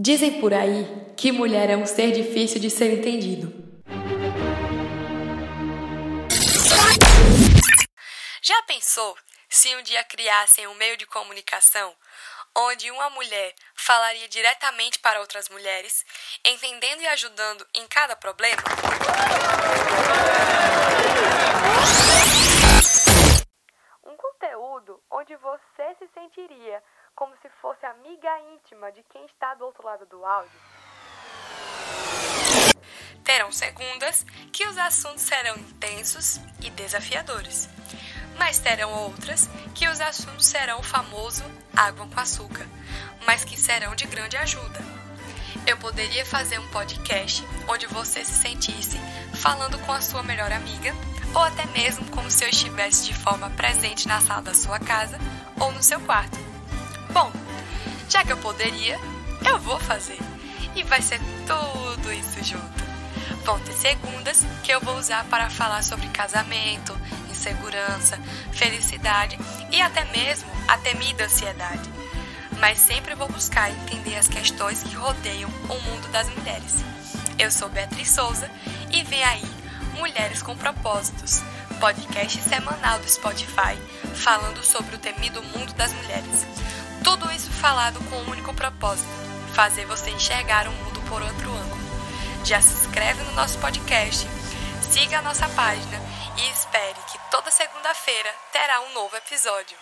Dizem por aí que mulher é um ser difícil de ser entendido. Já pensou se um dia criassem um meio de comunicação onde uma mulher falaria diretamente para outras mulheres, entendendo e ajudando em cada problema? Onde você se sentiria como se fosse amiga íntima de quem está do outro lado do áudio. Terão segundas que os assuntos serão intensos e desafiadores, mas terão outras que os assuntos serão o famoso água com açúcar, mas que serão de grande ajuda. Eu poderia fazer um podcast onde você se sentisse falando com a sua melhor amiga, ou até mesmo como se eu estivesse de forma presente na sala da sua casa ou no seu quarto. Bom, já que eu poderia, eu vou fazer. E vai ser tudo isso junto. Vão ter segundas que eu vou usar para falar sobre casamento, insegurança, felicidade e até mesmo a temida ansiedade. Mas sempre vou buscar entender as questões que rodeiam o mundo das mulheres. Eu sou Beatriz Souza e vem aí Mulheres com Propósitos, podcast semanal do Spotify falando sobre o temido mundo das mulheres. Tudo isso falado com um único propósito: fazer você enxergar o mundo por outro ângulo. Já se inscreve no nosso podcast, siga a nossa página e espere que toda segunda-feira terá um novo episódio.